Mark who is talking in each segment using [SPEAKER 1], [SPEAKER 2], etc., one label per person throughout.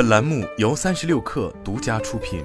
[SPEAKER 1] 本栏目由三十六氪独家出品。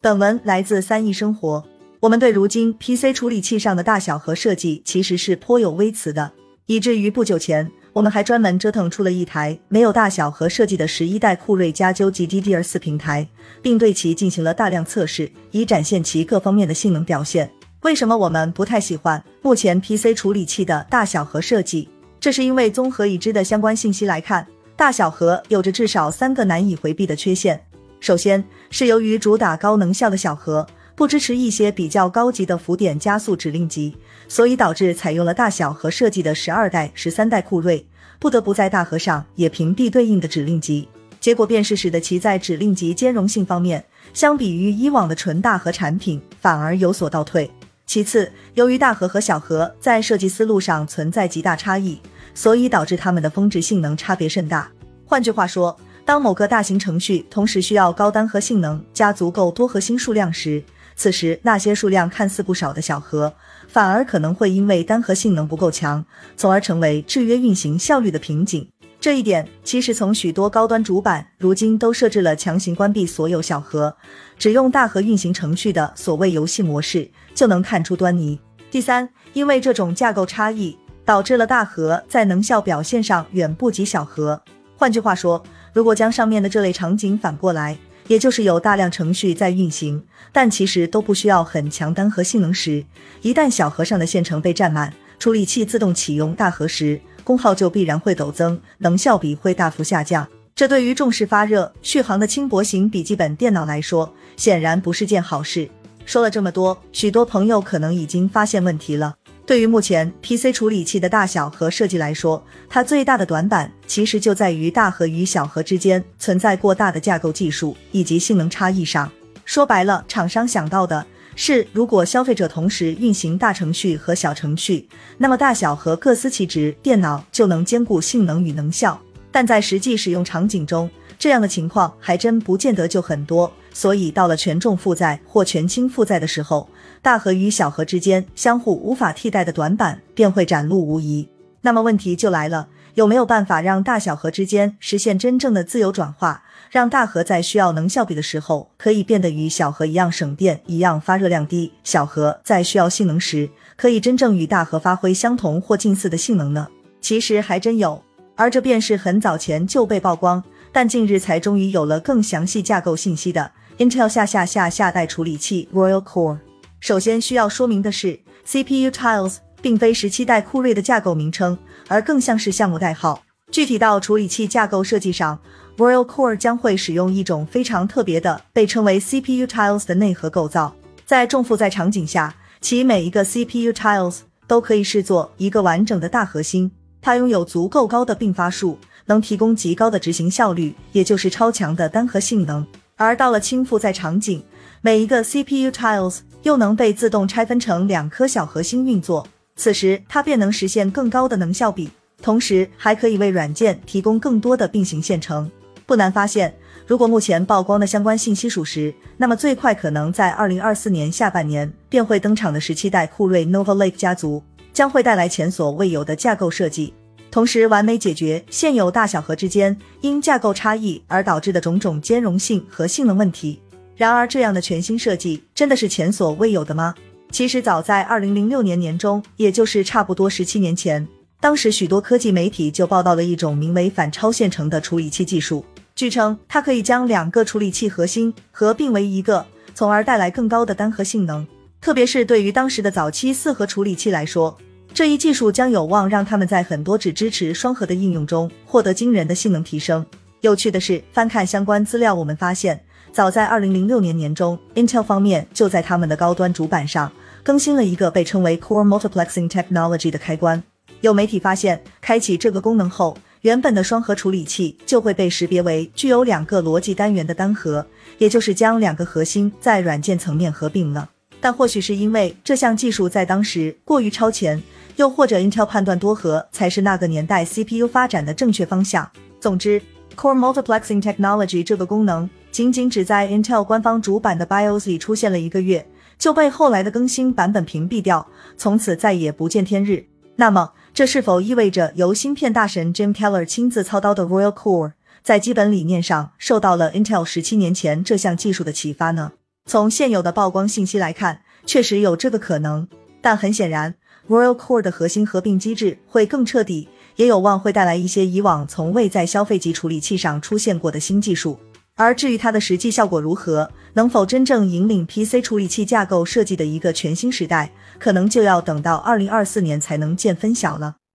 [SPEAKER 2] 本文来自三亿生活。我们对如今 PC 处理器上的大小和设计其实是颇有微词的，以至于不久前我们还专门折腾出了一台没有大小和设计的十一代酷睿加九 GDDR4 平台，并对其进行了大量测试，以展现其各方面的性能表现。为什么我们不太喜欢目前 PC 处理器的大小和设计？这是因为综合已知的相关信息来看，大小核有着至少三个难以回避的缺陷。首先是由于主打高能效的小核。不支持一些比较高级的浮点加速指令集，所以导致采用了大小和设计的十二代、十三代酷睿，不得不在大核上也屏蔽对应的指令集。结果便是使得其在指令集兼容性方面，相比于以往的纯大核产品，反而有所倒退。其次，由于大核和小核在设计思路上存在极大差异，所以导致它们的峰值性能差别甚大。换句话说，当某个大型程序同时需要高单核性能加足够多核心数量时，此时，那些数量看似不少的小核，反而可能会因为单核性能不够强，从而成为制约运行效率的瓶颈。这一点，其实从许多高端主板如今都设置了强行关闭所有小核，只用大核运行程序的所谓游戏模式，就能看出端倪。第三，因为这种架构差异，导致了大核在能效表现上远不及小核。换句话说，如果将上面的这类场景反过来，也就是有大量程序在运行，但其实都不需要很强单核性能时，一旦小核上的线程被占满，处理器自动启用大核时，功耗就必然会陡增，能效比会大幅下降。这对于重视发热续航的轻薄型笔记本电脑来说，显然不是件好事。说了这么多，许多朋友可能已经发现问题了。对于目前 PC 处理器的大小和设计来说，它最大的短板其实就在于大核与小核之间存在过大的架构技术以及性能差异上。说白了，厂商想到的是，如果消费者同时运行大程序和小程序，那么大小核各司其职，电脑就能兼顾性能与能效。但在实际使用场景中，这样的情况还真不见得就很多。所以到了权重负载或权轻负载的时候，大核与小核之间相互无法替代的短板便会展露无遗。那么问题就来了，有没有办法让大小核之间实现真正的自由转化，让大核在需要能效比的时候可以变得与小核一样省电、一样发热量低；小核在需要性能时，可以真正与大核发挥相同或近似的性能呢？其实还真有，而这便是很早前就被曝光，但近日才终于有了更详细架构信息的 Intel 下下下下代处理器 Royal Core。首先需要说明的是，CPU Tiles 并非十七代酷睿的架构名称，而更像是项目代号。具体到处理器架构设计上，Royal Core 将会使用一种非常特别的被称为 CPU Tiles 的内核构造。在重负载场景下，其每一个 CPU Tiles 都可以视作一个完整的大核心。它拥有足够高的并发数，能提供极高的执行效率，也就是超强的单核性能。而到了轻负载场景，每一个 CPU Tiles 又能被自动拆分成两颗小核心运作，此时它便能实现更高的能效比，同时还可以为软件提供更多的并行线程。不难发现，如果目前曝光的相关信息属实，那么最快可能在二零二四年下半年便会登场的十七代酷睿 Nova Lake 家族，将会带来前所未有的架构设计，同时完美解决现有大小核之间因架构差异而导致的种种兼容性和性能问题。然而，这样的全新设计真的是前所未有的吗？其实，早在二零零六年年中，也就是差不多十七年前，当时许多科技媒体就报道了一种名为反超线程的处理器技术。据称，它可以将两个处理器核心合并为一个，从而带来更高的单核性能。特别是对于当时的早期四核处理器来说，这一技术将有望让他们在很多只支持双核的应用中获得惊人的性能提升。有趣的是，翻看相关资料，我们发现。早在二零零六年年中，Intel 方面就在他们的高端主板上更新了一个被称为 Core Multiplexing Technology 的开关。有媒体发现，开启这个功能后，原本的双核处理器就会被识别为具有两个逻辑单元的单核，也就是将两个核心在软件层面合并了。但或许是因为这项技术在当时过于超前，又或者 Intel 判断多核才是那个年代 CPU 发展的正确方向。总之，Core Multiplexing Technology 这个功能。仅仅只在 Intel 官方主板的 BIOS 里出现了一个月，就被后来的更新版本屏蔽掉，从此再也不见天日。那么，这是否意味着由芯片大神 Jim Keller 亲自操刀的 Royal Core 在基本理念上受到了 Intel 十七年前这项技术的启发呢？从现有的曝光信息来看，确实有这个可能。但很显然，Royal Core 的核心合并机制会更彻底，也有望会带来一些以往从未在消费级处理器上出现过的新技术。而至于它的实际效果如何，能否真正引领 PC 处理器架构设计的一个全新时代，可能就要等到二零二四年才能见分晓了。